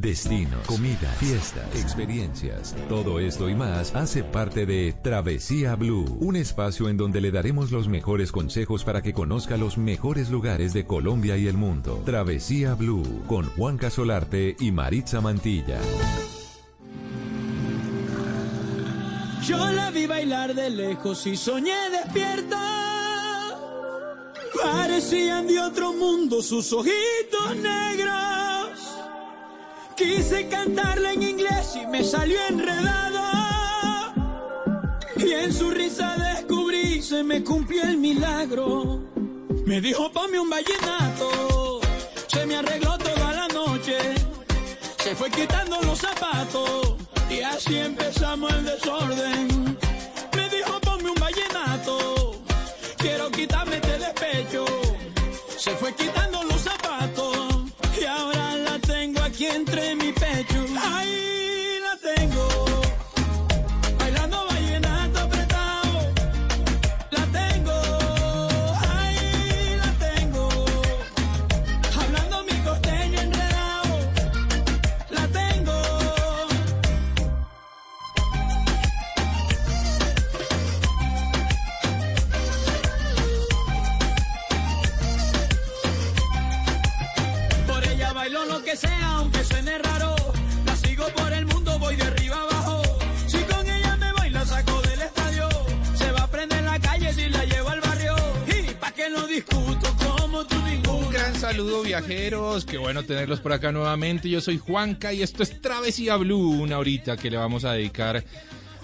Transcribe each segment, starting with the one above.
Destinos, comida, fiestas, experiencias, todo esto y más hace parte de Travesía Blue, un espacio en donde le daremos los mejores consejos para que conozca los mejores lugares de Colombia y el mundo. Travesía Blue con Juan Casolarte y Maritza Mantilla. Yo la vi bailar de lejos y soñé despierta. Parecían de otro mundo sus ojitos negros. Quise cantarla en inglés y me salió enredado. Y en su risa descubrí, se me cumplió el milagro. Me dijo, ponme un vallenato. Se me arregló toda la noche. Se fue quitando los zapatos. Y así empezamos el desorden. Me dijo, ponme un vallenato. Quiero quitarme este despecho. Se fue quitando qué bueno tenerlos por acá nuevamente. Yo soy Juanca y esto es Travesía Blue, una horita que le vamos a dedicar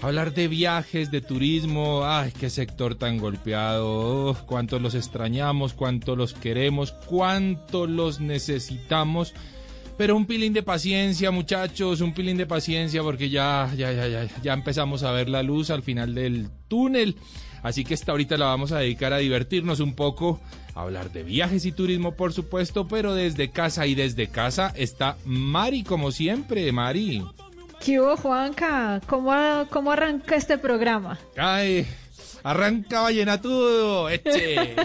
a hablar de viajes, de turismo. Ay, qué sector tan golpeado. Uf, cuánto los extrañamos, cuánto los queremos, cuánto los necesitamos. Pero un pilín de paciencia, muchachos, un pilín de paciencia porque ya, ya, ya, ya, ya empezamos a ver la luz al final del túnel. Así que esta ahorita la vamos a dedicar a divertirnos un poco, hablar de viajes y turismo, por supuesto, pero desde casa y desde casa está Mari, como siempre, Mari. ¿Qué hubo, Juanca? ¿Cómo, ¿Cómo arranca este programa? Ay, arranca vallenatudo, eche.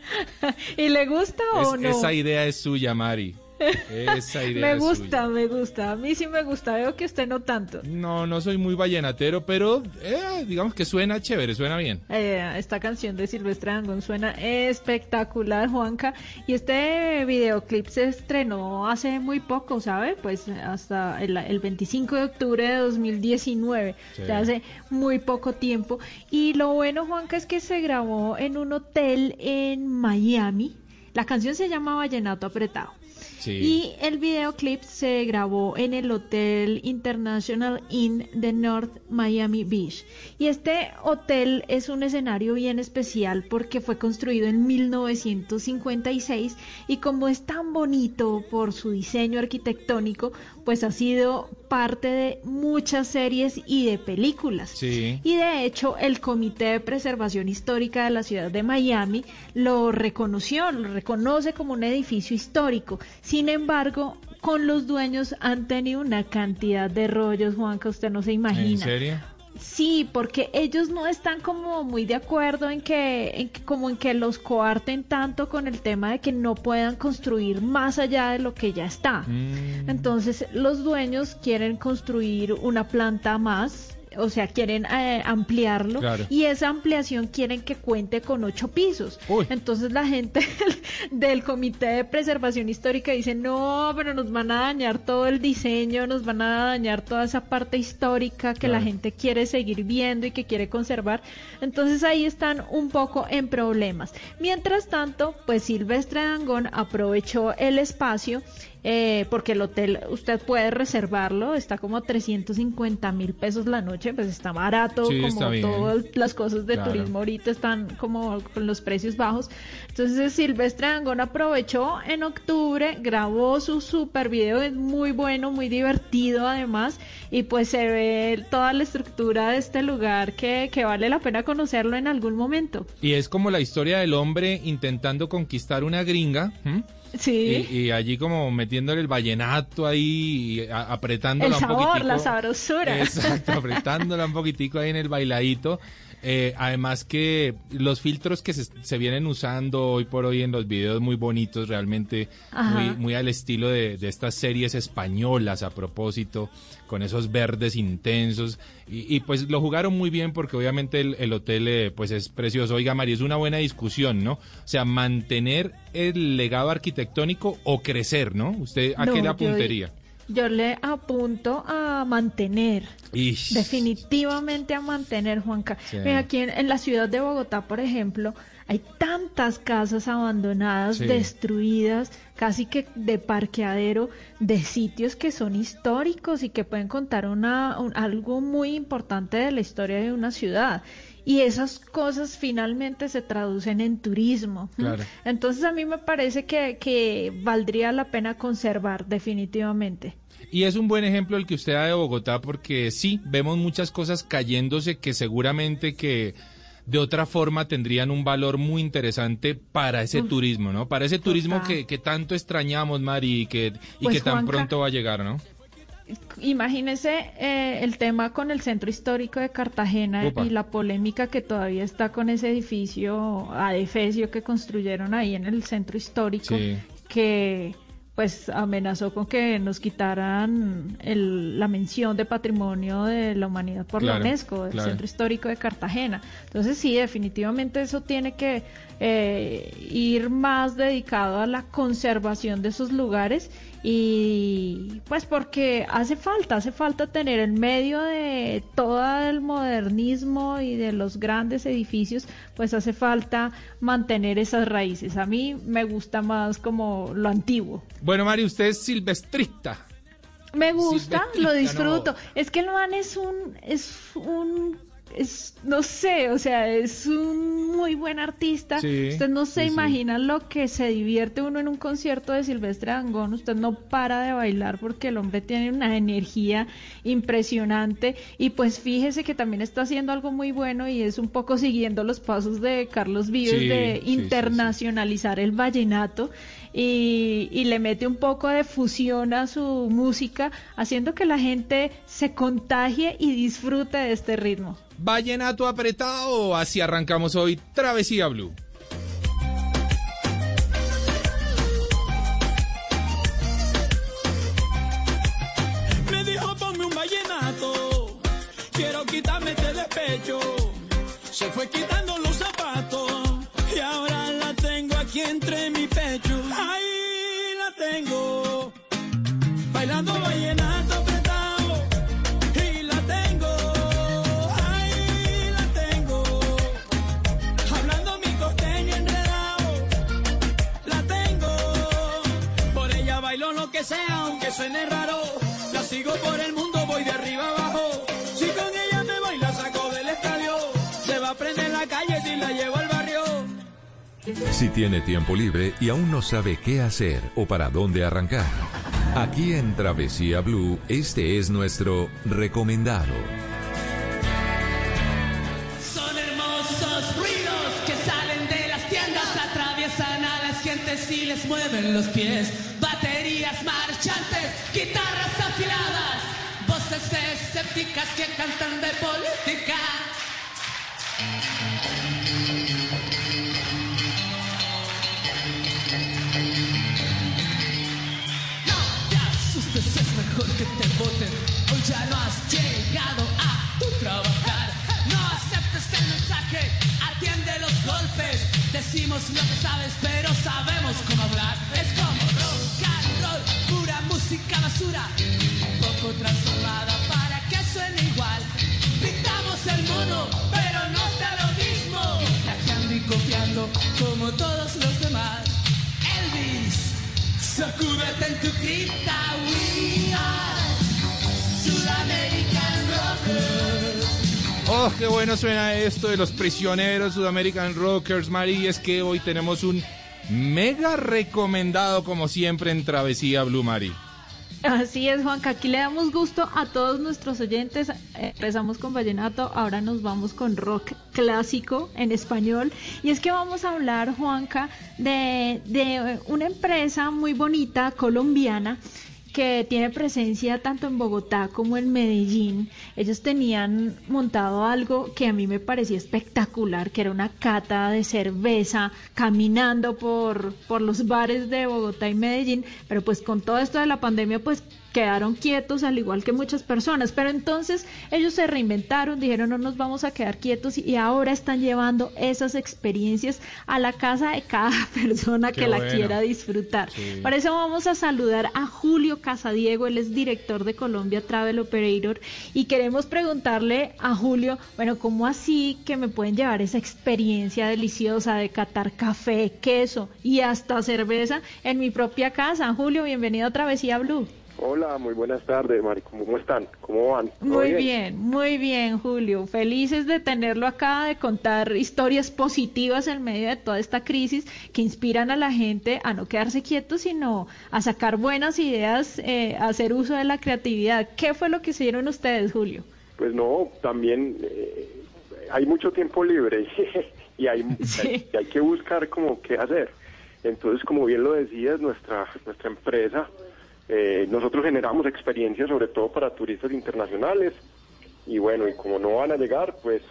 ¿Y le gusta o Es- no? Esa idea es suya, Mari. Esa idea me gusta, suya. me gusta. A mí sí me gusta. Veo que usted no tanto. No, no soy muy vallenatero, pero eh, digamos que suena chévere, suena bien. Eh, esta canción de Silvestre Dangond suena espectacular, Juanca. Y este videoclip se estrenó hace muy poco, ¿sabe? Pues hasta el, el 25 de octubre de 2019, Sí. ya hace muy poco tiempo. Y lo bueno, Juanca, es que se grabó en un hotel en Miami. La canción se llama Vallenato Apretado. Y el videoclip se grabó en el Hotel International Inn de North Miami Beach. Y este hotel es un escenario bien especial porque fue construido en 1956 y como es tan bonito por su diseño arquitectónico, pues ha sido parte de muchas series y de películas. Sí. Y de hecho, el Comité de Preservación Histórica de la ciudad de Miami lo reconoció, lo reconoce como un edificio histórico. Sin embargo, con los dueños han tenido una cantidad de rollos, Juan, que usted no se imagina. ¿En serio? Sí, porque ellos no están como muy de acuerdo en que, en que- como en que los coarten tanto con el tema de que no puedan construir más allá de lo que ya está. Mm. Entonces los dueños quieren construir una planta más, o sea, quieren eh, ampliarlo Claro. y esa ampliación quieren que cuente con ocho pisos. Uy. Entonces la gente del Comité de Preservación Histórica dice, no, pero nos van a dañar todo el diseño, nos van a dañar toda esa parte histórica que la gente quiere seguir viendo y que quiere conservar. Entonces ahí están un poco en problemas. Mientras tanto, pues Silvestre Dangón aprovechó el espacio eh, porque el hotel usted puede reservarlo, está como 350 mil pesos la noche, pues está barato, Sí, como todas las cosas de Claro. turismo ahorita están como con los precios bajos. Entonces Silvestre Dangond aprovechó en octubre, grabó su super video, es muy bueno, muy divertido además, y pues se ve toda la estructura de este lugar que, que vale la pena conocerlo en algún momento. Y es como la historia del hombre intentando conquistar una gringa. Sí. Y, y allí como metiéndole el vallenato ahí, a- apretándola El un sabor, poquitico. la sabrosura. Exacto, apretándola un poquitico ahí en el bailadito. Eh, además que los filtros que se, se vienen usando hoy por hoy en los videos muy bonitos, realmente muy, muy al estilo de, de estas series españolas a propósito, con esos verdes intensos. Y, y, pues lo jugaron muy bien porque obviamente el, el hotel eh, pues es precioso. Oiga, María, es una buena discusión, ¿no? O sea, mantener el legado arquitectónico o crecer, ¿no? ¿Usted a No, qué le yo- apuntaría? Yo le apunto a mantener. Ish. Definitivamente a mantener, Juanca. Sí. Mira, aquí en, en la ciudad de Bogotá, por ejemplo, hay tantas casas abandonadas, Sí. destruidas, casi que de parqueadero, de sitios que son históricos y que pueden contar una, un- algo muy importante de la historia de una ciudad. Y esas cosas finalmente se traducen en turismo. Entonces a mí me parece que, que valdría la pena conservar definitivamente. Y es un buen ejemplo el que usted da de Bogotá porque sí, vemos muchas cosas cayéndose que seguramente que de otra forma tendrían un valor muy interesante para ese turismo, ¿no? Para ese turismo que, que tanto extrañamos, Mari, y que, y Pues, que tan Juanca, pronto va a llegar, ¿no? Imagínese eh, el tema con el centro histórico de Cartagena y la polémica que todavía está con ese edificio adefesio que construyeron ahí en el centro histórico, Sí. que pues amenazó con que nos quitaran el- la mención de patrimonio de la humanidad por Claro, la UNESCO, del claro. centro histórico de Cartagena. Entonces sí, definitivamente eso tiene que eh, ir más dedicado a la conservación de esos lugares y pues porque hace falta, hace falta tener en medio de todo el modernismo y de los grandes edificios, pues hace falta mantener esas raíces. A mí me gusta más como lo antiguo. Bueno, Mari, usted es silvestrista. Me gusta, Silvestrita, lo disfruto. no. Es que el man es un, es un, es, no sé, o sea, es un muy buen artista. Sí, usted no se sí, sí. imagina lo que se divierte uno en un concierto de Silvestre Dangond. Usted no para de bailar porque el hombre tiene una energía impresionante. Y pues fíjese que también está haciendo algo muy bueno y es un poco siguiendo los pasos de Carlos Vives de internacionalizar el vallenato y, y le mete un poco de fusión a su música, haciendo que la gente se contagie y disfrute de este ritmo. Vallenato apretado, así arrancamos hoy Travesía Blue. Me dijo ponme un vallenato, quiero quitarme este despecho. Se fue quitando los zapatos y ahora la tengo aquí entre mi pecho. Ahí la tengo, bailando vallenato suene raro. La sigo por el mundo, voy de arriba abajo. Si con ella me voy, la saco del estadio. Se va a prender la calle si la llevo al barrio. Si tiene tiempo libre y aún no sabe qué hacer o para dónde arrancar, aquí en Travesía Blue, este es nuestro recomendado. Gentes y les mueven los pies. Baterías marchantes, guitarras afiladas, voces escépticas que cantan de política. Oh, qué bueno suena esto de los prisioneros Sudamerican Rockers, Mari. Es que hoy tenemos un mega recomendado, como siempre, en Travesía Blue Mari. Así es, Juanca. Aquí le damos gusto a todos nuestros oyentes. Eh, Empezamos con vallenato, ahora nos vamos con rock clásico en español. Y es que vamos a hablar, Juanca, de, de una empresa muy bonita colombiana que tiene presencia tanto en Bogotá como en Medellín. Ellos tenían montado algo que a mí me parecía espectacular, que era una cata de cerveza caminando por, por los bares de Bogotá y Medellín, pero pues con todo esto de la pandemia pues quedaron quietos al igual que muchas personas, pero entonces ellos se reinventaron, dijeron no nos vamos a quedar quietos y ahora están llevando esas experiencias a la casa de cada persona Qué que la quiera disfrutar. Sí. Para eso vamos a saludar a Julio Casadiego, él es director de Colombia Travel Operator y queremos preguntarle a Julio, bueno, ¿cómo así que me pueden llevar esa experiencia deliciosa de catar café, queso y hasta cerveza en mi propia casa? Julio, bienvenido a Travesía Blue. Hola, muy buenas tardes, Mari. ¿Cómo están? ¿Cómo van? ¿Todo Muy bien, muy bien, Julio. Felices de tenerlo acá, de contar historias positivas en medio de toda esta crisis que inspiran a la gente a no quedarse quietos, sino a sacar buenas ideas, eh, a hacer uso de la creatividad. ¿Qué fue lo que hicieron ustedes, Julio? Pues no, también eh, hay mucho tiempo libre y hay, Sí. hay, hay que buscar como qué hacer. Entonces, como bien lo decías, nuestra, nuestra empresa, eh, nosotros generamos experiencias sobre todo para turistas internacionales y bueno, y como no van a llegar, pues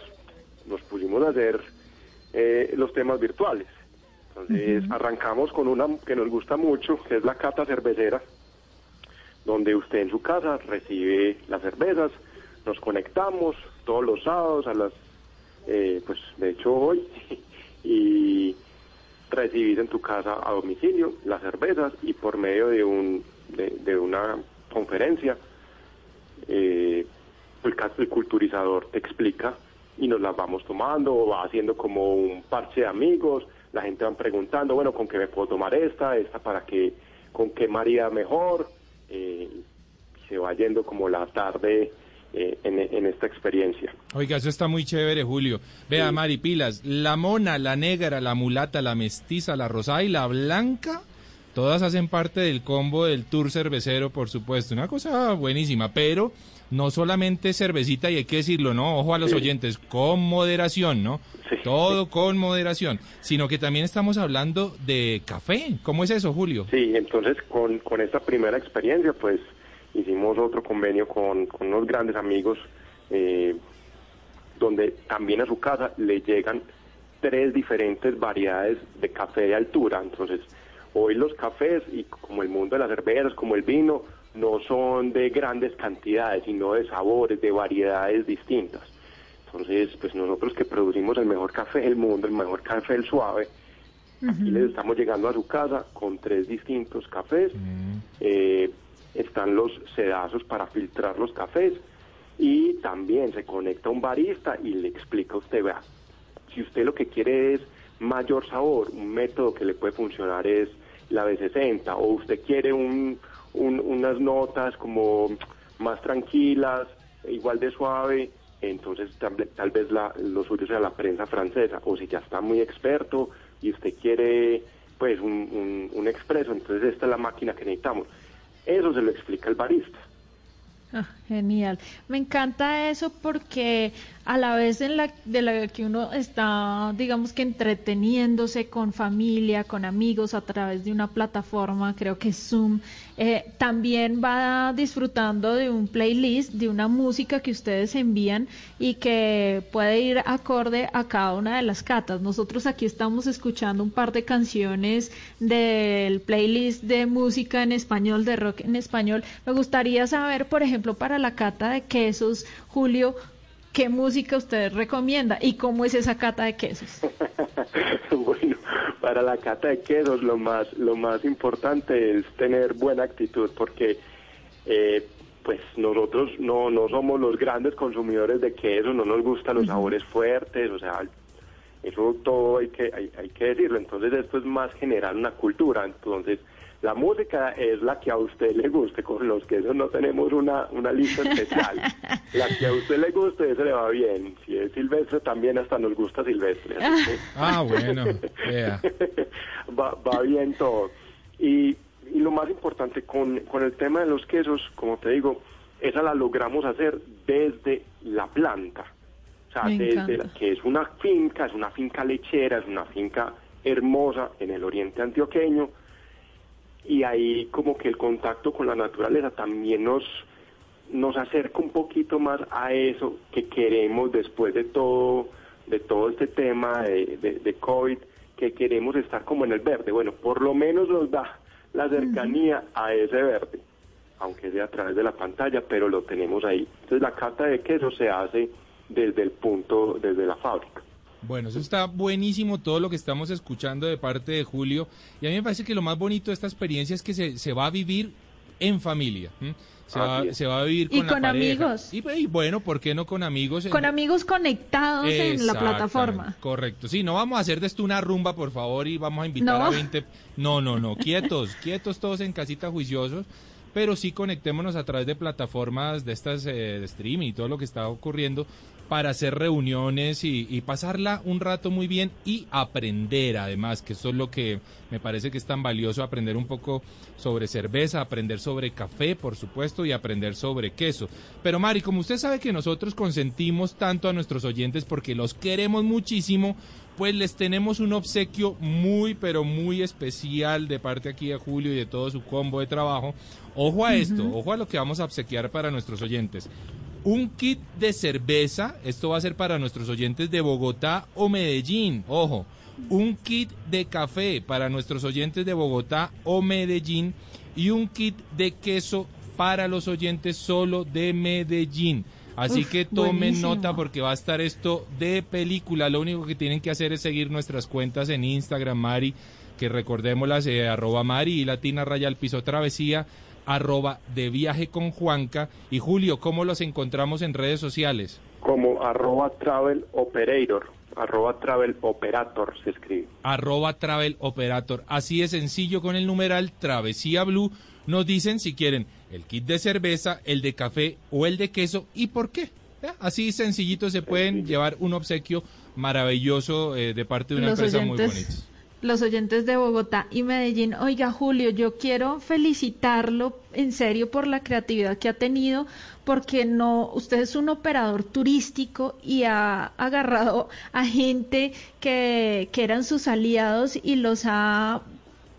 nos pusimos a hacer eh, los temas virtuales. Entonces, arrancamos con una que nos gusta mucho, que es la cata cervecera, donde usted en su casa recibe las cervezas, nos conectamos todos los sábados a las, eh, pues de hecho hoy, y recibís en tu casa a domicilio las cervezas y por medio de un de, de una conferencia eh, el, el culturizador te explica y nos las vamos tomando o va haciendo como un parche de amigos la gente va preguntando bueno con qué me puedo tomar esta esta para qué con qué maría mejor eh, se va yendo como la tarde eh, en, en esta experiencia. Oiga, eso está muy chévere, Julio. Vea, Mari, pilas, la mona, la negra, la mulata, la mestiza, la rosada y la blanca, todas hacen parte del combo del tour cervecero, por supuesto. Una cosa buenísima, pero no solamente cervecita, y hay que decirlo, ¿no? Ojo a los Sí. oyentes, con moderación, ¿no? Sí. Todo con moderación, sino que también estamos hablando de café. ¿Cómo es eso, Julio? Sí, entonces con, con esta primera experiencia, pues hicimos otro convenio con, con unos grandes amigos, eh, donde también a su casa le llegan tres diferentes variedades de café de altura. Entonces, hoy los cafés, y como el mundo de las cervezas, como el vino, no son de grandes cantidades, sino de sabores, de variedades distintas. Entonces, pues nosotros que producimos el mejor café del mundo, el mejor café el suave, Aquí les estamos llegando a su casa con tres distintos cafés. Eh, están los sedazos para filtrar los cafés y también se conecta un barista y le explica a usted, vea, si usted lo que quiere es mayor sabor, un método que le puede funcionar es la B60 o usted quiere un, un- unas notas como más tranquilas, igual de suave, entonces tal, vez la, lo suyo sea la prensa francesa o si ya está muy experto y usted quiere pues un, un, un expreso, entonces esta es la máquina que necesitamos. Eso se lo explica el barista. Ah, genial. Me encanta eso porque a la vez en la, de la que uno está, digamos que entreteniéndose con familia, con amigos a través de una plataforma, creo que Zoom, eh, también va disfrutando de un playlist, de una música que ustedes envían y que puede ir acorde a cada una de las catas. Nosotros aquí estamos escuchando un par de canciones del playlist de música en español, de rock en español. Me gustaría saber, por ejemplo, para la cata de quesos, Julio, ¿qué música usted recomienda y cómo es esa cata de quesos? bueno, para la cata de quesos lo más lo más importante es tener buena actitud porque eh, pues nosotros no no somos los grandes consumidores de queso, no nos gustan los sabores fuertes, o sea, eso todo hay que hay, hay que decirlo. Entonces esto es más generar una cultura. Entonces La música es la que a usted le guste, con los quesos no tenemos una, una lista especial. la que a usted le guste, ese le va bien. Si es silvestre, también hasta nos gusta silvestre. así que- Ah, bueno, va, va bien todo. Y, y lo más importante con, con el tema de los quesos, como te digo, esa la logramos hacer desde la planta. O sea, Me desde la- que es una finca, es una finca lechera, es una finca hermosa en el oriente antioqueño. Y ahí como que el contacto con la naturaleza también nos, nos acerca un poquito más a eso que queremos después de todo, de todo este tema de, de, de COVID, que queremos estar como en el verde. Bueno, por lo menos nos da la cercanía a ese verde, aunque sea a través de la pantalla, pero lo tenemos ahí. Entonces la cata de queso se hace desde el punto, desde la fábrica. Bueno, eso está buenísimo todo lo que estamos escuchando de parte de Julio. Y a mí me parece que lo más bonito de esta experiencia es que se, se va a vivir en familia. Se, va, se va a vivir Y con la con pareja. amigos. Y, y bueno, ¿por qué no con amigos? Con amigos conectados en la plataforma. Correcto. Sí, no vamos a hacer de esto una rumba, por favor, y vamos a invitar No. a 20. No, no, no. Quietos, quietos todos en casita juiciosos. Pero sí conectémonos a través de plataformas de estas eh, de streaming y todo lo que está ocurriendo para hacer reuniones y, y pasarla un rato muy bien y aprender además, que eso es lo que me parece que es tan valioso, aprender un poco sobre cerveza, aprender sobre café, por supuesto, y aprender sobre queso. Pero Mari, como usted sabe que nosotros consentimos tanto a nuestros oyentes porque los queremos muchísimo, pues les tenemos un obsequio muy, pero muy especial de parte aquí de Julio y de todo su combo de trabajo. Ojo a esto, ojo a lo que vamos a obsequiar para nuestros oyentes. Un kit de cerveza, esto va a ser para nuestros oyentes de Bogotá o Medellín, ojo. Un kit de café para nuestros oyentes de Bogotá o Medellín y un kit de queso para los oyentes solo de Medellín. Así Uf, que tomen buenísimo. nota porque va a estar esto de película. Lo único que tienen que hacer es seguir nuestras cuentas en Instagram, Mari, que recordémoslas, eh, arroba Mari y Latina Raya al Piso Travesía, arroba de viaje con Juanca. Y Julio, ¿cómo los encontramos en redes sociales? Como arroba travel operator, arroba travel operator se escribe. arroba Travel Operator. Así de sencillo con el numeral Travesía Blue. Nos dicen si quieren el kit de cerveza, el de café o el de queso y por qué. ¿Ya? Así sencillito se pueden llevar un obsequio maravilloso eh, de parte de una Los empresa muy bonita. Los oyentes de Bogotá y Medellín, oiga Julio, yo quiero felicitarlo en serio por la creatividad que ha tenido, porque no, usted es un operador turístico y ha agarrado a gente que, que eran sus aliados y los ha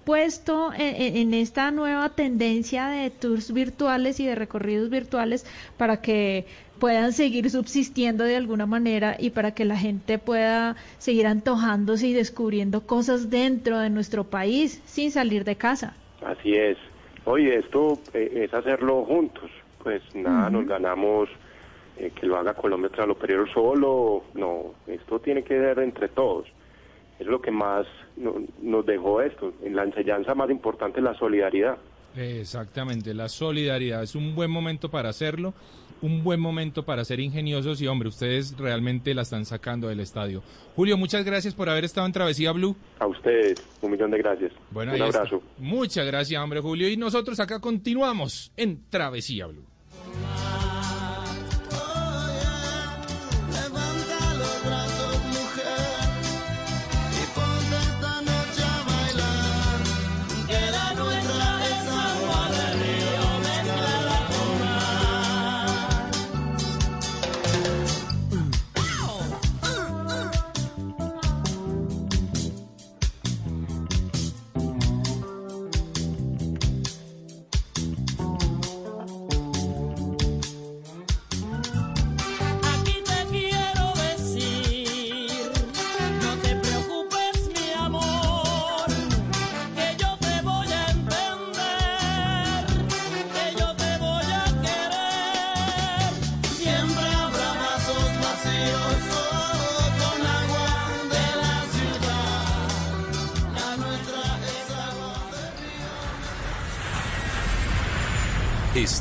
puesto en- en esta nueva tendencia de tours virtuales y de recorridos virtuales para que puedan seguir subsistiendo de alguna manera y para que la gente pueda seguir antojándose y descubriendo cosas dentro de nuestro país sin salir de casa. Así es. Oye, esto eh, es hacerlo juntos. Pues nada, nos ganamos eh, que lo haga Colombia Travel Operator solo. No, esto tiene que ser entre todos. Es lo que más no- nos dejó esto. En la enseñanza más importante es la solidaridad. Exactamente, la solidaridad es un buen momento para hacerlo, un buen momento para ser ingeniosos y hombre, ustedes realmente la están sacando del estadio. Julio, muchas gracias por haber estado en Travesía Blue. A ustedes, un millón de gracias. Bueno, un está. abrazo. Muchas gracias, hombre Julio. Y nosotros acá continuamos en Travesía Blue.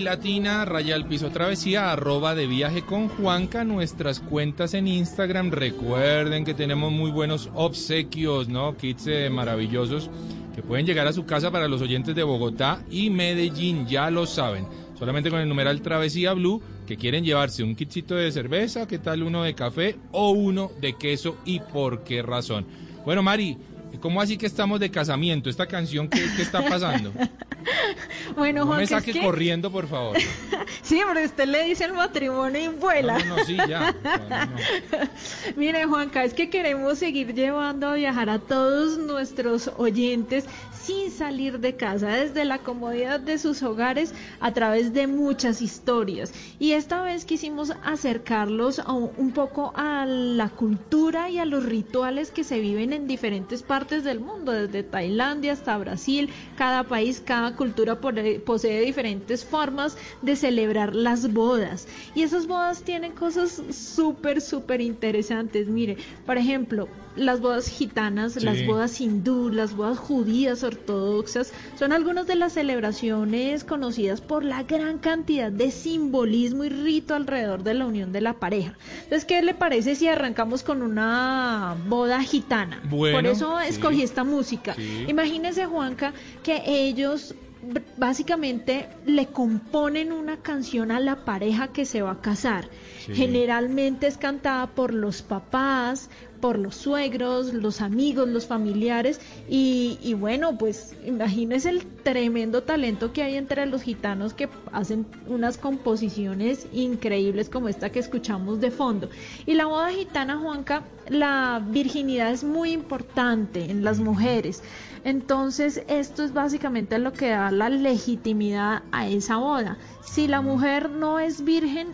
Latina, raya al piso travesía, arroba de viaje con Juanca, nuestras cuentas en Instagram. Recuerden que tenemos muy buenos obsequios, ¿no? Kits eh, maravillosos que pueden llegar a su casa para los oyentes de Bogotá y Medellín, ya lo saben. Solamente con el numeral Travesía Blue, que quieren llevarse un kitcito de cerveza, qué tal uno de café o uno de queso y por qué razón. Bueno, Mari, ¿Cómo así que estamos de casamiento? ¿Esta canción qué, qué está pasando? bueno, no Juan, me es saque que- corriendo, por favor. Sí, pero usted le dice el matrimonio y vuela. No, no, no, sí, ya. No. Mire, Juanca, es que queremos seguir llevando a viajar a todos nuestros oyentes sin salir de casa, desde la comodidad de sus hogares, a través de muchas historias. Y esta vez quisimos acercarlos a un, poco a la cultura y a los rituales que se viven en diferentes partes del mundo, desde Tailandia hasta Brasil. Cada país, cada cultura posee diferentes formas de celebrar las bodas. Y esas bodas tienen cosas súper, súper interesantes. Mire, por ejemplo, las bodas gitanas, Sí. las bodas hindú, las bodas judías ortodoxas, son algunas de las celebraciones conocidas por la gran cantidad de simbolismo y rito alrededor de la unión de la pareja. Entonces, ¿qué le parece si arrancamos con una boda gitana? Bueno, por eso sí. escogí esta música. Sí. Imagínese, Juanca, que ellos básicamente le componen una canción a la pareja que se va a casar. Sí. Generalmente es cantada por los papás, por los suegros, los amigos, los familiares y, y bueno, pues imagínese el tremendo talento que hay entre los gitanos que hacen unas composiciones increíbles como esta que escuchamos de fondo. Y la boda gitana, Juanca, la virginidad es muy importante en las mujeres. Entonces, esto es básicamente lo que da la legitimidad a esa boda. Si la mujer no es virgen,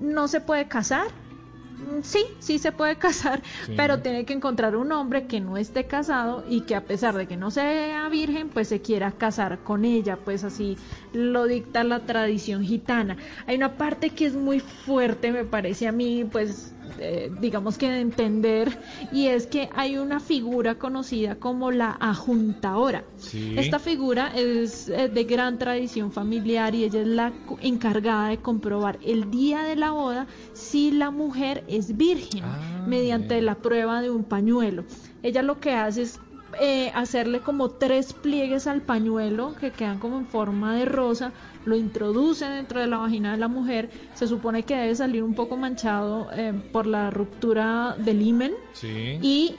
no se puede casar. Mm, Sí, sí se puede casar, Sí. pero tiene que encontrar un hombre que no esté casado y que a pesar de que no sea virgen, pues se quiera casar con ella, pues así lo dicta la tradición gitana. Hay una parte que es muy fuerte, me parece a mí, pues eh, digamos que de entender, y es que hay una figura conocida como la ajuntadora. Sí. Esta figura es eh, de gran tradición familiar y ella es la encargada de comprobar el día de la boda si la mujer es virgen Ah, mediante la prueba de un pañuelo. Ella lo que hace es eh, hacerle como tres pliegues al pañuelo que quedan como en forma de rosa, lo introduce dentro de la vagina de la mujer, se supone que debe salir un poco manchado eh, por la ruptura del himen Sí. y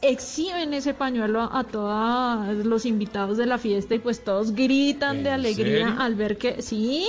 exhiben ese pañuelo a, a todos los invitados de la fiesta y pues todos gritan de ¿En alegría serio? al ver que sí,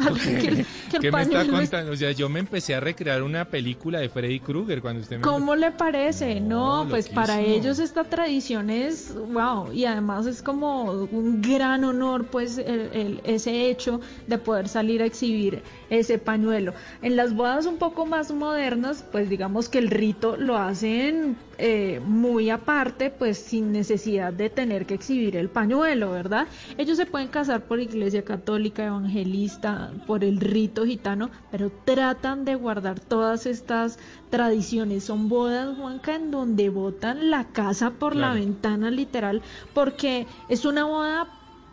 al ver que, el- que el ¿Qué me está pañuelo es- contando? O sea, yo me empecé a recrear una película de Freddy Krueger cuando usted me... ¿Cómo le parece? No, No, pues para ellos esta tradición es wow y además es como un gran honor pues el- el- ese hecho de poder salir a exhibir ese pañuelo. En las bodas un poco más modernas pues digamos que el rito lo hacen eh, muy aparte pues sin necesidad de tener que exhibir el pañuelo, ¿verdad? Ellos se pueden casar por iglesia católica, evangelista, por el rito gitano, pero tratan de guardar todas estas tradiciones. Son bodas, Juanca, en donde botan la casa por la ventana literal, porque es una boda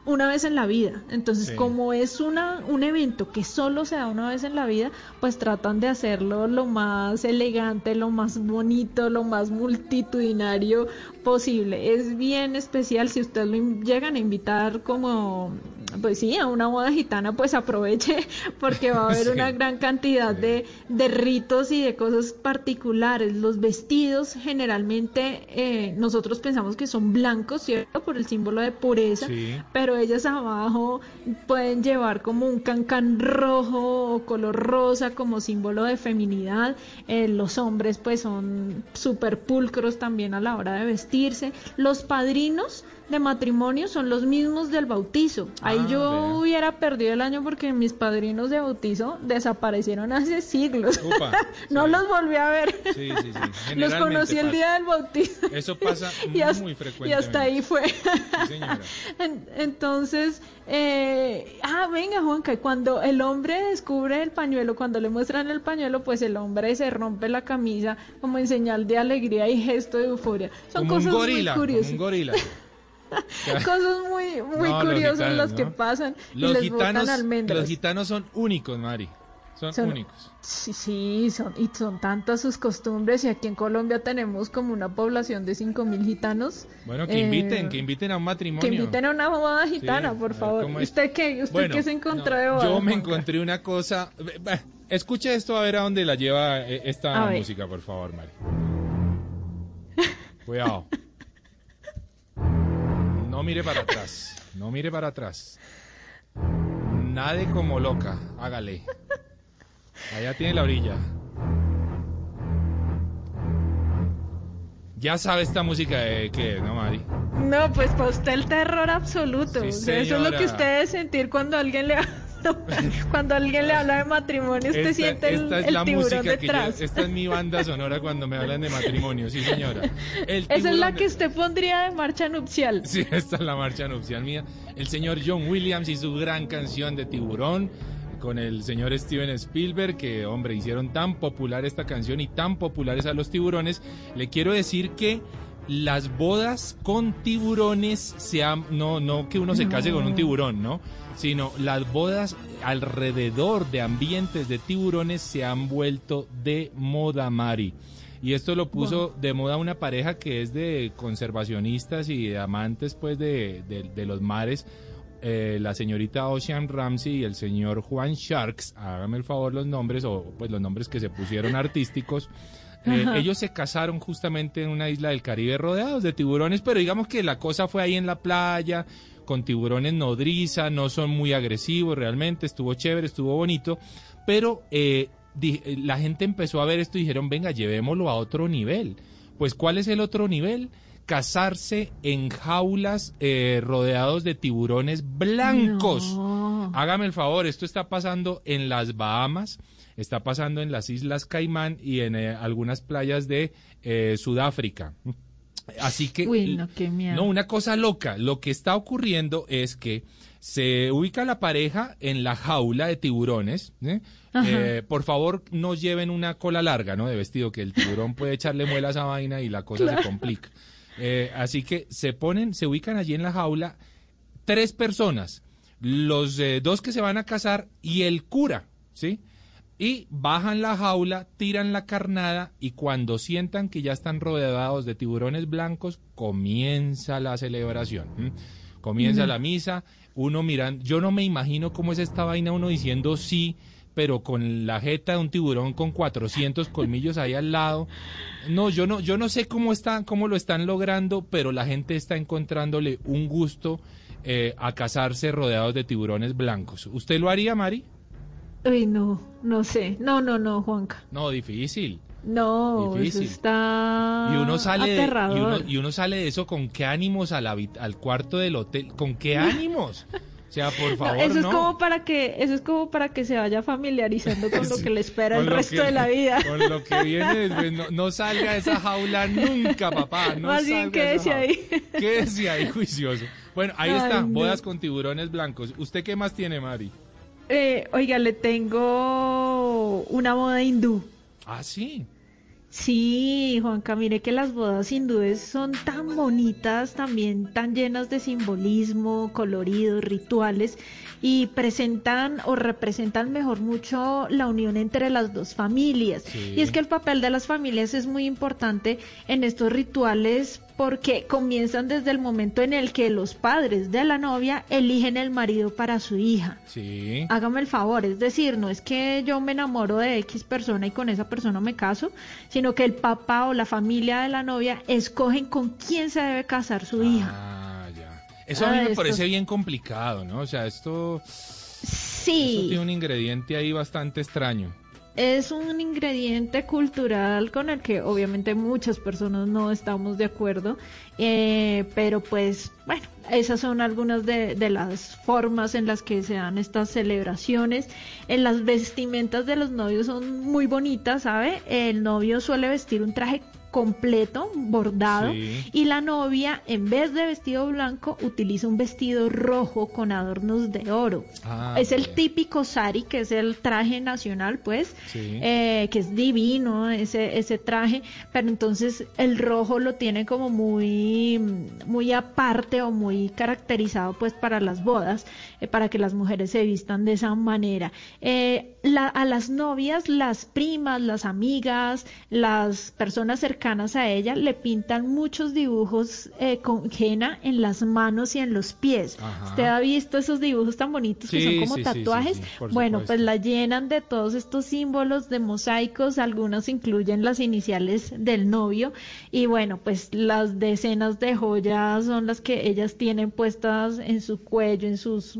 una vez en la vida. Entonces, Sí. como es una, un evento que solo se da una vez en la vida, pues tratan de hacerlo lo más elegante, lo más bonito, lo más multitudinario posible. Es bien especial si ustedes lo llegan a invitar como, pues sí, a una boda gitana, pues aproveche porque va a haber Sí. una gran cantidad de, de ritos y de cosas particulares. Los vestidos generalmente eh, nosotros pensamos que son blancos, ¿cierto? Por el símbolo de pureza, Sí. Pero ellas abajo pueden llevar como un cancán rojo o color rosa como símbolo de feminidad. Eh, los hombres pues son súper pulcros también a la hora de vestirse. Los padrinos de matrimonio son los mismos del bautizo. Ahí Ah, yo vea. hubiera perdido el año porque mis padrinos de bautizo desaparecieron hace siglos. Upa, no sí. los volví a ver. Sí, sí, sí. Los conocí el día del bautizo. Eso pasa y hasta, muy y frecuentemente. hasta ahí fue. Señora. En- Entonces, eh, ah, venga, Juanca, y cuando el hombre descubre el pañuelo, cuando le muestran el pañuelo, pues el hombre se rompe la camisa como en señal de alegría y gesto de euforia. Son como un cosas gorila, muy como curiosas. un gorila. Cosas muy, muy No, los curiosas gitanos, las que pasan y Los les gitanos, botan almendras. los gitanos son únicos, Mari. Son, Son- únicos. Sí, sí, son, y son tantas sus costumbres y aquí en Colombia tenemos como una población de 5.000 gitanos. Bueno, que Eh, inviten, que inviten a un matrimonio. Que inviten a una boda gitana, Sí, por favor. ¿Usted qué? ¿Usted Bueno, qué se encontró no, de boda? Yo me encontré una cosa. Escuche esto a ver a dónde la lleva eh, esta A ver. música, por favor, Mari. Cuidado. No mire para atrás. No mire para atrás. Nade como loca. Hágale. Allá tiene la orilla. Ya sabe esta música de qué, ¿no, Mari? No, pues para usted el terror absoluto. Sí, O sea, Eso es lo que usted debe sentir cuando alguien le cuando alguien le habla de matrimonio, usted Esta, siente el, esta es el la tiburón música que yo, detrás. esta es mi banda sonora cuando me hablan de matrimonio, sí señora. El Esa es la que usted pondría de marcha nupcial. Sí, esta es la marcha nupcial mía. El señor John Williams y su gran canción de Tiburón con el señor Steven Spielberg, que hombre, hicieron tan popular esta canción y tan populares a los tiburones. Le quiero decir que las bodas con tiburones se han, no, no que uno se case con un tiburón, ¿no? Sino las bodas alrededor de ambientes de tiburones se han vuelto de moda, Mari. Y esto lo puso de moda una pareja que es de conservacionistas y de amantes pues de, de- de los mares. Eh, la señorita Ocean Ramsey y el señor Juan Sharks, hágame el favor los nombres o pues los nombres que se pusieron artísticos. Eh, ellos se casaron justamente en una isla del Caribe rodeados de tiburones, pero digamos que la cosa fue ahí en la playa, con tiburones nodriza, no son muy agresivos realmente, estuvo chévere, estuvo bonito, pero eh, eh, la gente empezó a ver esto y dijeron, venga, llevémoslo a otro nivel. Pues ¿cuál es el otro nivel? Casarse en jaulas eh, rodeados de tiburones blancos. No. Hágame el favor, esto está pasando en las Bahamas, está pasando en las Islas Caimán y en eh, algunas playas de eh, Sudáfrica. Así que... Uy, no, qué. No, una cosa loca. Lo que está ocurriendo es que se ubica la pareja en la jaula de tiburones. ¿eh? Eh, por favor, no lleven una cola larga, ¿no? De vestido, que el tiburón puede echarle muela a vaina y la cosa se complica. Eh, así que se ponen, se ubican allí en la jaula tres personas, los eh, dos que se van a casar y el cura, ¿sí? Y bajan la jaula, tiran la carnada y cuando sientan que ya están rodeados de tiburones blancos, comienza la celebración. Comienza la misa, uno mirando, yo no me imagino cómo es esta vaina, uno diciendo sí, pero con la jeta de un tiburón con 400 colmillos ahí al lado. No, yo no, yo no sé cómo están, cómo lo están logrando, pero la gente está encontrándole un gusto eh, a casarse rodeados de tiburones blancos. ¿Usted lo haría, Mari? Uy, no, no sé. No, no, no, Juanca. No, difícil. No, Difícil. eso está Y uno sale de, y aterrador. uno, y uno sale de eso con qué ánimos al, al cuarto del hotel, con qué ánimos. O sea, por No, favor, eso es no. como para que eso es como para que se vaya familiarizando con lo que le espera el resto que- de la vida. Con lo que viene después, no, no salga de esa jaula nunca, papá. No Más bien quédese ahí. Quédese ahí juicioso. Bueno, ahí Ay, está, bodas con tiburones blancos. ¿Usted qué más tiene, Mari? Eh, oiga, le tengo una boda hindú. Ah, sí. Sí, Juanca, mire que las bodas hindúes son tan bonitas, también tan llenas de simbolismo, coloridos, rituales y presentan o representan mejor mucho la unión entre las dos familias. Sí. Y es que el papel de las familias es muy importante en estos rituales porque comienzan desde el momento en el que los padres de la novia eligen el marido para su hija. Sí. Hágame el favor, es decir, no es que yo me enamoro de X persona y con esa persona me caso, sino que el papá o la familia de la novia escogen con quién se debe casar su hija. Ah, ya. Eso a mí Ah, me esto- parece bien complicado, ¿no? O sea, esto, esto Sí, tiene un ingrediente ahí bastante extraño. es un ingrediente cultural con el que obviamente muchas personas no estamos de acuerdo, eh, pero pues bueno, esas son algunas de, de las formas en las que se dan estas celebraciones. En las vestimentas de los novios son muy bonitas, ¿sabe? El novio suele vestir un traje completo, bordado, Sí. y la novia, en vez de vestido blanco, utiliza un vestido rojo con adornos de oro. Ah, es el típico sari, que es el traje nacional, pues, Sí. eh, que es divino ese, ese traje, pero entonces el rojo lo tiene como muy, muy aparte o muy caracterizado pues para las bodas, eh, para que las mujeres se vistan de esa manera. Eh, la- a las novias, las primas, las amigas, las personas cercanas a ella le pintan muchos dibujos eh, con henna en las manos y en los pies. Ajá. ¿Usted ha visto esos dibujos tan bonitos que son como sí, tatuajes? sí, bueno, pues la llenan de todos estos símbolos de mosaicos, algunos incluyen las iniciales del novio y bueno, pues las decenas de joyas son las que ellas tienen puestas en su cuello, en sus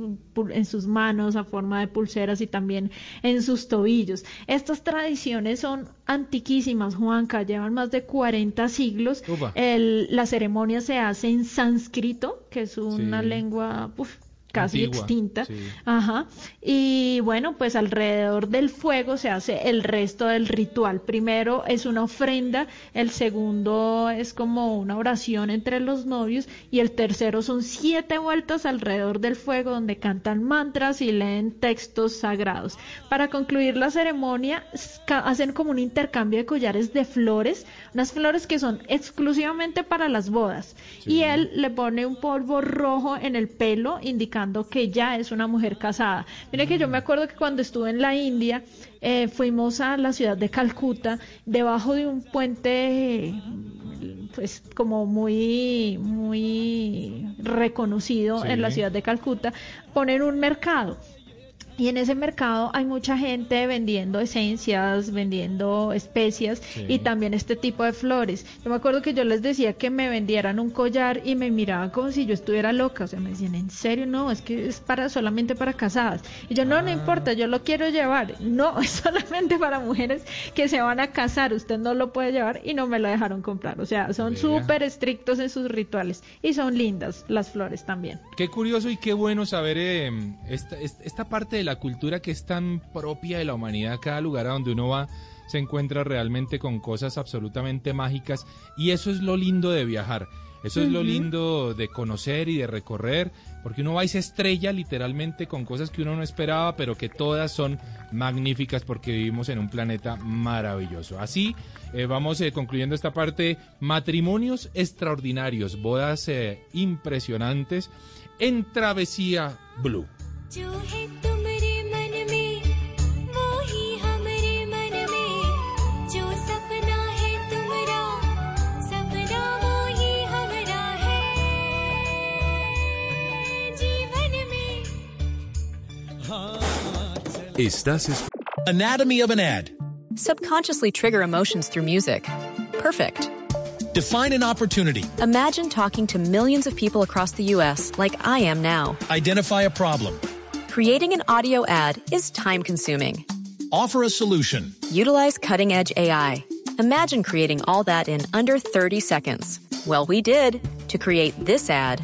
en sus manos a forma de pulseras y también en sus tobillos. Estas tradiciones son antiquísimas, Juanca, llevan más de 40 siglos. El- la ceremonia se hace en sánscrito, que es una Sí. lengua uf, casi Antigua, extinta. sí. Ajá. Y bueno, pues alrededor del fuego se hace el resto del ritual. Primero es una ofrenda, el segundo es como una oración entre los novios y el tercero son siete vueltas alrededor del fuego donde cantan mantras y leen textos sagrados. Para concluir la ceremonia hacen como un intercambio de collares de flores, unas flores que son exclusivamente para las bodas. Y él le pone un polvo rojo en el pelo indicando que ya es una mujer casada. Mire que yo me acuerdo que cuando estuve en la India eh, fuimos a la ciudad de Calcuta debajo de un puente eh, pues como muy muy reconocido Sí. en la ciudad de Calcuta ponen un mercado y en ese mercado hay mucha gente vendiendo esencias, vendiendo especias Sí. y también este tipo de flores. Yo me acuerdo que yo les decía que me vendieran un collar y me miraban como si yo estuviera loca. O sea, me decían, ¿en serio? No, es que es para solamente para casadas. Y yo, no, no Ah. importa, yo lo quiero llevar. No, es solamente para mujeres que se van a casar. Usted no lo puede llevar y no me lo dejaron comprar. O sea, son súper estrictos en sus rituales y son lindas las flores también. Qué curioso y qué bueno saber eh, esta- esta parte de la cultura que es tan propia de la humanidad. Cada lugar a donde uno va se encuentra realmente con cosas absolutamente mágicas y eso es lo lindo de viajar. Eso es lo lindo de conocer y de recorrer, porque uno va y se estrella literalmente con cosas que uno no esperaba, pero que todas son magníficas porque vivimos en un planeta maravilloso. Así eh, vamos eh, concluyendo esta parte, matrimonios extraordinarios, bodas eh, impresionantes en Travesía Blue. Estás es- Anatomy of an ad. Subconsciously trigger emotions through music. Perfect. Define an opportunity. Imagine talking to millions of people across the U.S. like I am now. Identify a problem. Creating an audio ad is time consuming. Offer a solution. Utilize cutting edge AI. Imagine creating all that in under 30 seconds. Well, we did to create this ad.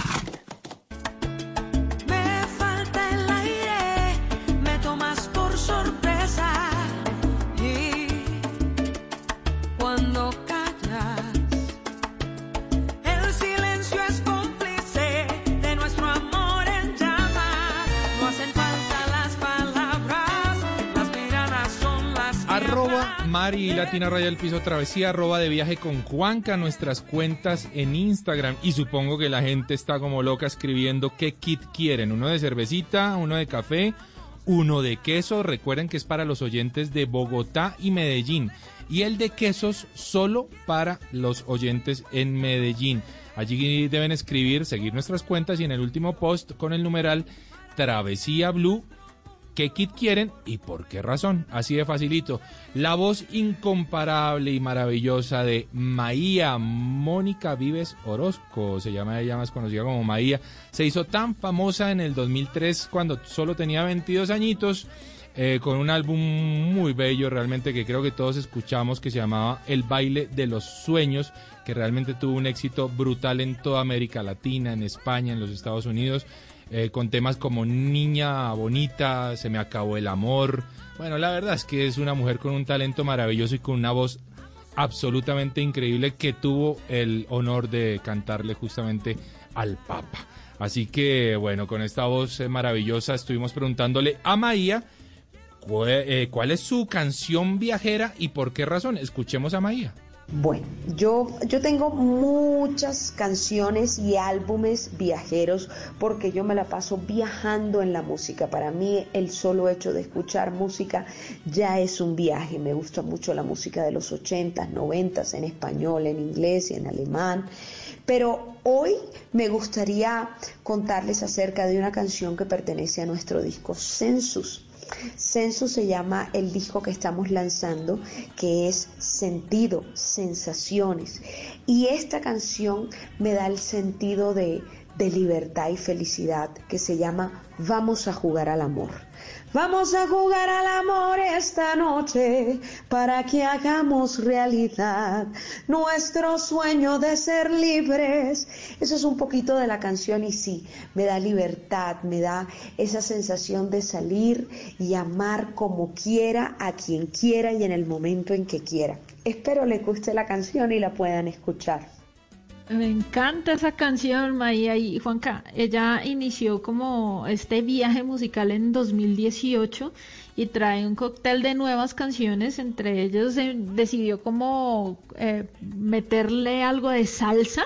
Mari Latina Raya del Piso Travesía, arroba de viaje con Juanca, nuestras cuentas en Instagram. Y supongo que la gente está como loca escribiendo qué kit quieren. Uno de cervecita, uno de café, uno de queso. Recuerden que es para los oyentes de Bogotá y Medellín. Y el de quesos solo para los oyentes en Medellín. Allí deben escribir, seguir nuestras cuentas y en el último post con el numeral Travesía Blue qué kit quieren y por qué razón. Así de facilito. La voz incomparable y maravillosa de Maía Mónica Vives Orozco, se llama ella más conocida como Maía, se hizo tan famosa en el 2003 cuando solo tenía 22 añitos. eh, con un álbum muy bello realmente que creo que todos escuchamos que se llamaba El baile de los sueños que realmente tuvo un éxito brutal en toda América Latina, en España, en los Estados Unidos eh, con temas como Niña Bonita, Se me acabó el amor. Bueno, la verdad es que es una mujer con un talento maravilloso y con una voz absolutamente increíble que tuvo el honor de cantarle justamente al Papa. Así que bueno, con esta voz eh, maravillosa estuvimos preguntándole a Maía cu- eh, cuál es su canción viajera y por qué razón. Escuchemos a Maía. Bueno, yo, yo tengo muchas canciones y álbumes viajeros porque yo me la paso viajando en la música. Para mí el solo hecho de escuchar música ya es un viaje. Me gusta mucho la música de los 80s, 90s, en español, en inglés y en alemán. Pero hoy me gustaría contarles acerca de una canción que pertenece a nuestro disco Census. Census se llama el disco que estamos lanzando, que es sentido, sensaciones. Y esta canción me da el sentido de, de libertad y felicidad, que se llama Vamos a jugar al amor. Vamos a jugar al amor esta noche para que hagamos realidad nuestro sueño de ser libres. Eso es un poquito de la canción y sí, me da libertad, me da esa sensación de salir y amar como quiera, a quien quiera y en el momento en que quiera. Espero les guste la canción y la puedan escuchar. Me encanta esa canción, María y Juanca. Ella inició como este viaje musical en 2018 y trae un cóctel de nuevas canciones. Entre ellos eh, decidió como eh, meterle algo de salsa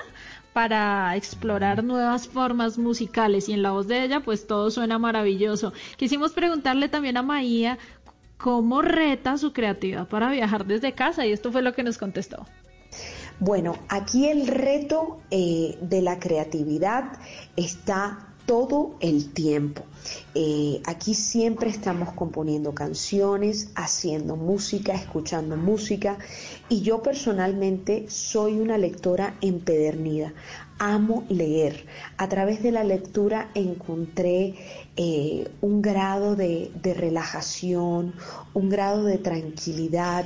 para explorar nuevas formas musicales y en la voz de ella pues todo suena maravilloso. Quisimos preguntarle también a Maía cómo reta su creatividad para viajar desde casa y esto fue lo que nos contestó. Bueno, aquí el reto eh, de la creatividad está todo el tiempo. Eh, aquí siempre estamos componiendo canciones, haciendo música, escuchando música y yo personalmente soy una lectora empedernida. Amo leer. A través de la lectura encontré eh, un grado de, de relajación, un grado de tranquilidad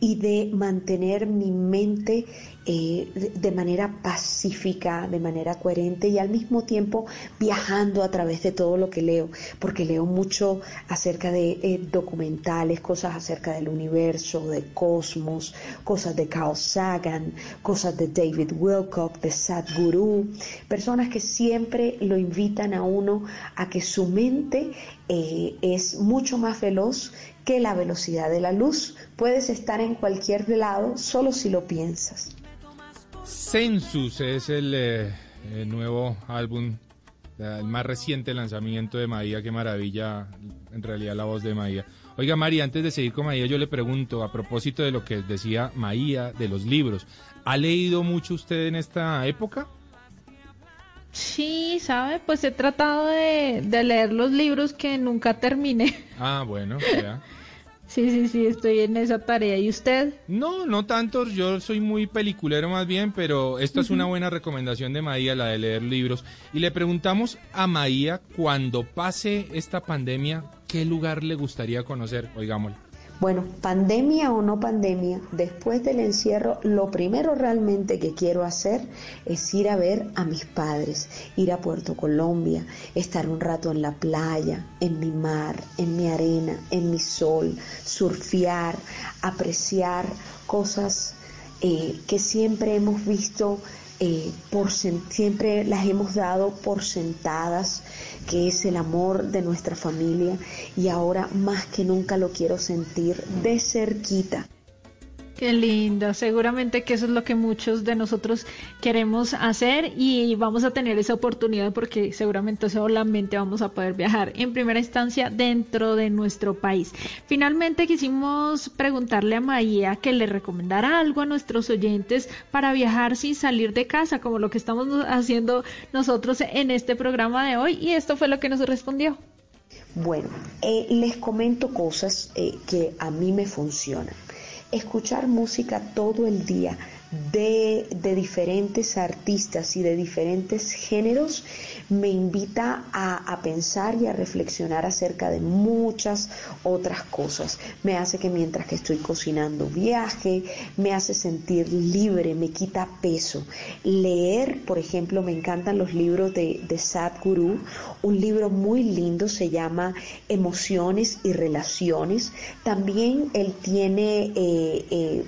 y de mantener mi mente eh, de, manera pacífica, de manera coherente y al mismo tiempo viajando a través de todo lo que leo, porque leo mucho acerca de eh, documentales, cosas acerca del universo, de cosmos, cosas de Carl Sagan, cosas de David Wilcock, de Sadhguru, personas que siempre lo invitan a uno a que su mente eh, es mucho más veloz que la velocidad de la luz. Puedes estar en cualquier lado solo si lo piensas. Census es el, eh, el nuevo álbum, el más reciente lanzamiento de Maía. Qué maravilla, en realidad, la voz de Maía. Oiga, María, antes de seguir con Maía, yo le pregunto, a propósito de lo que decía Maía, de los libros, ¿ha leído mucho usted en esta época? Sí, sabe, pues he tratado de, de leer los libros que nunca terminé. Ah, bueno, ya. Sí, sí, sí, estoy en esa tarea. ¿Y usted? No, no tanto, yo soy muy peliculero más bien, pero esta es una buena recomendación de Maía, la de leer libros. Y le preguntamos a Maía, cuando pase esta pandemia, ¿qué lugar le gustaría conocer? Oigámoslo. Bueno, pandemia o no pandemia, después del encierro, lo primero realmente que quiero hacer es ir a ver a mis padres, ir a Puerto Colombia, estar un rato en la playa, en mi mar, en mi arena, en mi sol, surfear, apreciar cosas eh, que siempre hemos visto, eh, por siempre las hemos dado por sentadas, que es el amor de nuestra familia y ahora más que nunca lo quiero sentir de cerquita. Qué lindo, seguramente que eso es lo que muchos de nosotros queremos hacer y vamos a tener esa oportunidad porque seguramente solamente vamos a poder viajar en primera instancia dentro de nuestro país. Finalmente quisimos preguntarle a María que le recomendara algo a nuestros oyentes para viajar sin salir de casa, como lo que estamos haciendo nosotros en este programa de hoy y esto fue lo que nos respondió. Bueno, eh, les comento cosas eh, que a mí me funcionan. Escuchar música todo el día de, de diferentes artistas y de diferentes géneros me invita a, a pensar y a reflexionar acerca de muchas otras cosas. Me hace que mientras que estoy cocinando viaje, me hace sentir libre, me quita peso. Leer, por ejemplo, me encantan los libros de, de Sadhguru. Un libro muy lindo se llama Emociones y Relaciones. También él tiene... eh, eh,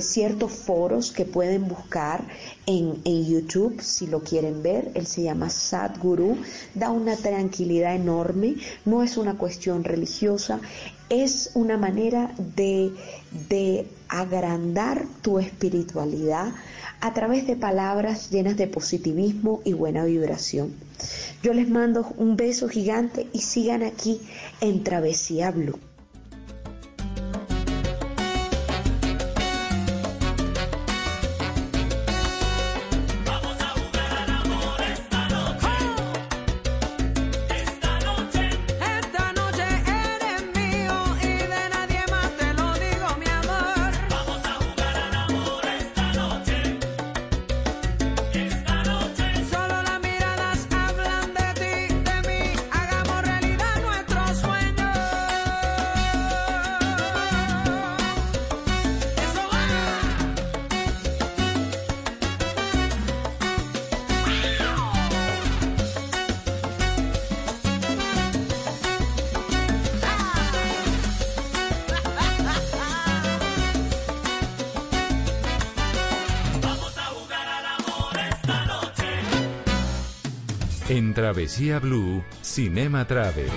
ciertos foros que pueden buscar en, en YouTube si lo quieren ver. Él se llama Sadhguru, da una tranquilidad enorme, no es una cuestión religiosa, es una manera de, de agrandar tu espiritualidad a través de palabras llenas de positivismo y buena vibración. Yo les mando un beso gigante y sigan aquí en Travesía Blue. En Travesía Blue, Cinema Travel.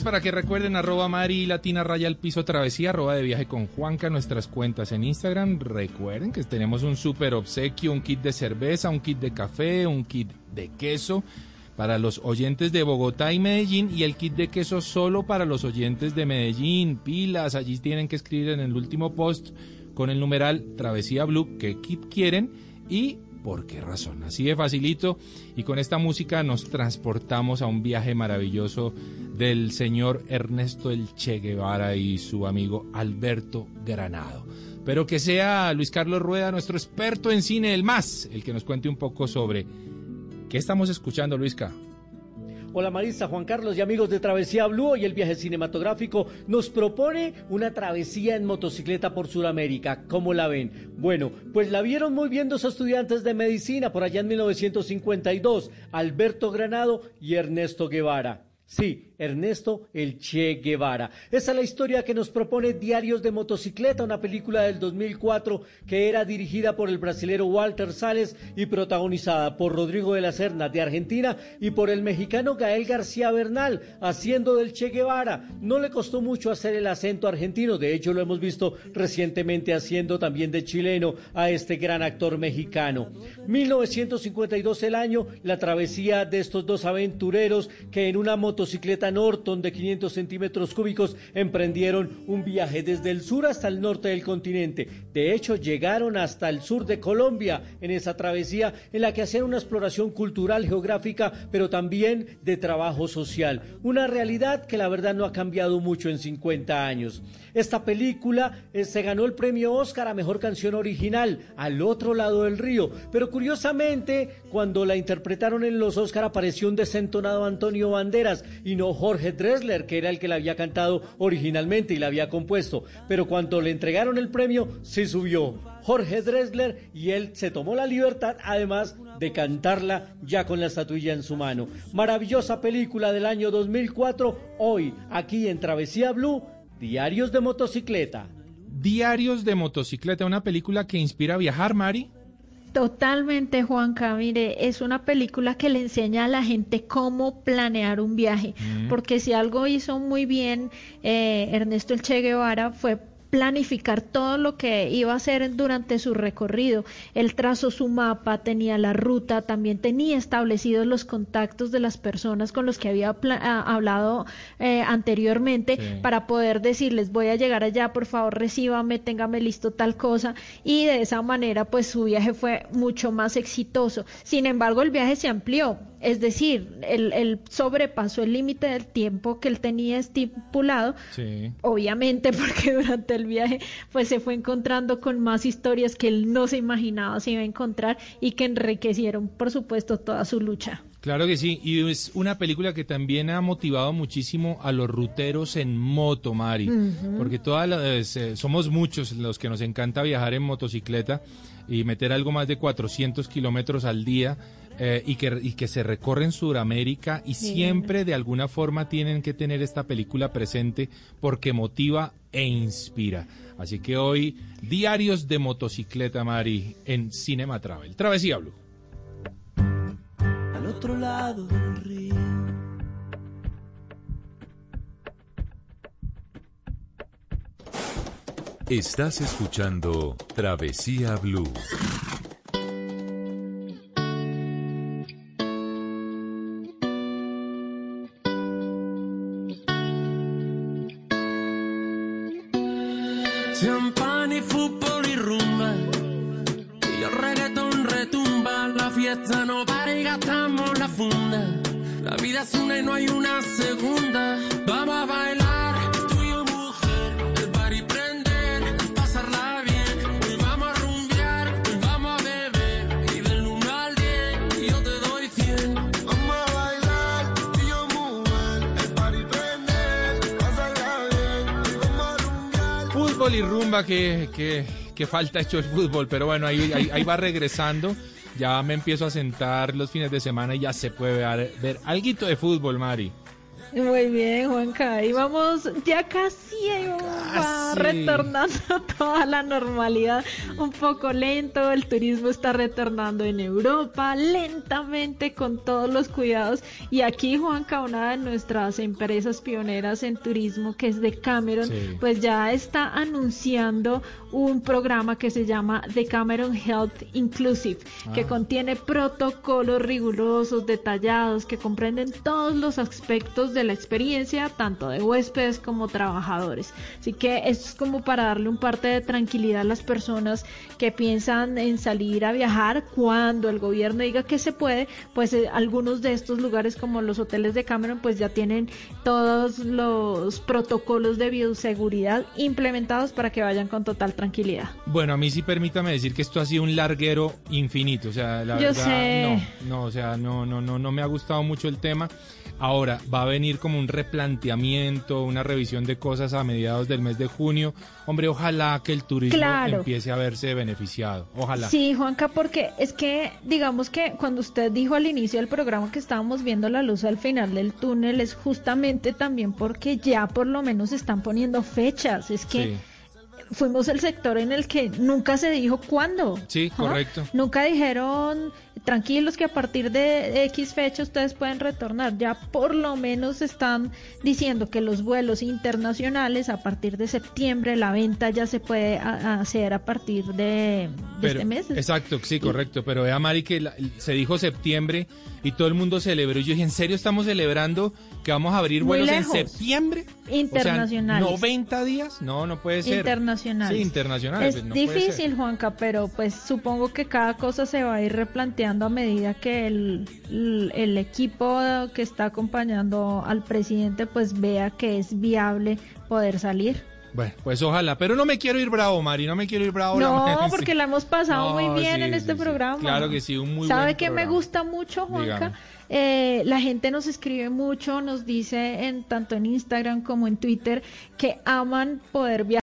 Para que recuerden, arroba Mari Latina Raya al Piso Travesía, arroba de viaje con Juanca, nuestras cuentas en Instagram. Recuerden que tenemos un super obsequio, un kit de cerveza, un kit de café, un kit de queso para los oyentes de Bogotá y Medellín y el kit de queso solo para los oyentes de Medellín. Pilas, allí tienen que escribir en el último post con el numeral Travesía Blue qué kit quieren y por qué razón. Así de facilito y con esta música nos transportamos a un viaje maravilloso del señor Ernesto El Che Guevara y su amigo Alberto Granado. Pero que sea Luis Carlos Rueda, nuestro experto en cine, el más, el que nos cuente un poco sobre qué estamos escuchando, Luisca. Hola Marisa, Juan Carlos y amigos de Travesía Blue. Hoy el viaje cinematográfico nos propone una travesía en motocicleta por Sudamérica. ¿Cómo la ven? Bueno, pues la vieron muy bien dos estudiantes de medicina por allá en 1952, Alberto Granado y Ernesto Guevara. Sí, Ernesto El Che Guevara. Esa es la historia que nos propone Diarios de Motocicleta, una película del 2004 que era dirigida por el brasilero Walter Sales y protagonizada por Rodrigo de la Serna de Argentina y por el mexicano Gael García Bernal, haciendo del Che Guevara. No le costó mucho hacer el acento argentino, de hecho lo hemos visto recientemente haciendo también de chileno a este gran actor mexicano. 1952 el año, la travesía de estos dos aventureros que en una motocicleta Norton de 500 centímetros cúbicos emprendieron un viaje desde el sur hasta el norte del continente. De hecho, llegaron hasta el sur de Colombia en esa travesía en la que hacían una exploración cultural, geográfica, pero también de trabajo social. Una realidad que la verdad no ha cambiado mucho en 50 años. Esta película eh, se ganó el premio Oscar a Mejor Canción Original, al otro lado del río. Pero curiosamente, cuando la interpretaron en los Oscar apareció un desentonado Antonio Banderas y no Jorge Dressler, que era el que la había cantado originalmente y la había compuesto. Pero cuando le entregaron el premio, se subió Jorge Dressler y él se tomó la libertad, además de cantarla ya con la estatuilla en su mano. Maravillosa película del año 2004, hoy aquí en Travesía Blue, Diarios de Motocicleta. Diarios de Motocicleta, una película que inspira a viajar, Mari. Totalmente, Juanca. Mire, es una película que le enseña a la gente cómo planear un viaje. Mm. Porque si algo hizo muy bien eh, Ernesto El Che Guevara fue planificar todo lo que iba a hacer durante su recorrido. Él trazó su mapa, tenía la ruta, también tenía establecidos los contactos de las personas con los que había pla- a- hablado eh, anteriormente Sí. para poder decirles voy a llegar allá, por favor recíbame, téngame listo tal cosa y de esa manera pues su viaje fue mucho más exitoso. Sin embargo, el viaje se amplió, es decir, él, él sobrepasó el límite del tiempo que él tenía estipulado Sí. obviamente porque durante el viaje pues se fue encontrando con más historias que él no se imaginaba se iba a encontrar y que enriquecieron por supuesto toda su lucha. Claro que sí, y es una película que también ha motivado muchísimo a los ruteros en moto, Mari, porque todas las, eh, somos muchos los que nos encanta viajar en motocicleta y meter algo más de 400 kilómetros al día eh, y, que, y que se recorren Sudamérica y Sí. siempre de alguna forma tienen que tener esta película presente porque motiva e inspira. Así que hoy, diarios de motocicleta, Mari, en Cinema Travel. Travesía Blue. al otro lado del río. Estás escuchando Travesía Blue. Champán y fútbol y rumba. Y el reggaetón retumba. La fiesta no para y gastamos la funda. La vida es una y no hay una segunda. Vamos a bailar, Fútbol y rumba, que, que, que falta hecho el fútbol, pero bueno, ahí, ahí, va regresando. Ya me empiezo a sentar los fines de semana y ya se puede ver, ver alguito de fútbol, Mari. Muy bien, Juanca. Y vamos, ya casi va retornando a toda la normalidad. Un poco lento, el turismo está retornando en Europa, lentamente, con todos los cuidados. Y aquí, Juanca, una de nuestras empresas pioneras en turismo, que es de Cameron, Sí. pues ya está anunciando un programa que se llama The Cameron Health Inclusive, que Ah. contiene protocolos rigurosos, detallados, que comprenden todos los aspectos de la experiencia, tanto de huéspedes como trabajadores. Así que es como para darle un parte de tranquilidad a las personas que piensan en salir a viajar cuando el gobierno diga que se puede, pues eh, algunos de estos lugares como los hoteles de Cameron pues ya tienen todos los protocolos de bioseguridad implementados para que vayan con total tranquilidad. Bueno, a mí sí permítame decir que esto ha sido un larguero infinito, o sea, la Yo verdad, sé. no, no, o sea, no, no, no, no me ha gustado mucho el tema. Ahora va a venir como un replanteamiento, una revisión de cosas a mediados del mes de junio. Hombre, ojalá que el turismo Claro. empiece a verse beneficiado. Ojalá. Sí, Juanca, porque es que digamos que cuando usted dijo al inicio del programa que estábamos viendo la luz al final del túnel es justamente también porque ya por lo menos están poniendo fechas. Es que Sí. Fuimos el sector en el que nunca se dijo cuándo. Sí, correcto. Nunca dijeron tranquilos que a partir de X fecha ustedes pueden retornar. Ya por lo menos están diciendo que los vuelos internacionales a partir de septiembre la venta ya se puede a- hacer a partir de, de Pero- este mes. Exacto, sí, correcto. Pero vea, Mari, que la- se dijo septiembre y todo el mundo celebró. Y yo dije, ¿en serio estamos celebrando que vamos a abrir Muy vuelos en septiembre? Internacionales. O sea, ¿90 días? No, no puede ser. Internacionales. Sí, internacionales. Es pues, no difícil, Juanca, pero pues supongo que cada cosa se va a ir replanteando a medida que el, el, el equipo que está acompañando al presidente pues vea que es viable poder salir. Bueno, pues ojalá. Pero no me quiero ir bravo, Mari. No me quiero ir bravo. la No, porque la hemos pasado No, muy bien sí, en sí, este sí. programa. Claro que sí, un muy ¿Sabe buen qué me programa. gusta mucho, Juanca? Eh, la gente nos escribe mucho, nos dice en tanto en Instagram como en Twitter que aman poder viajar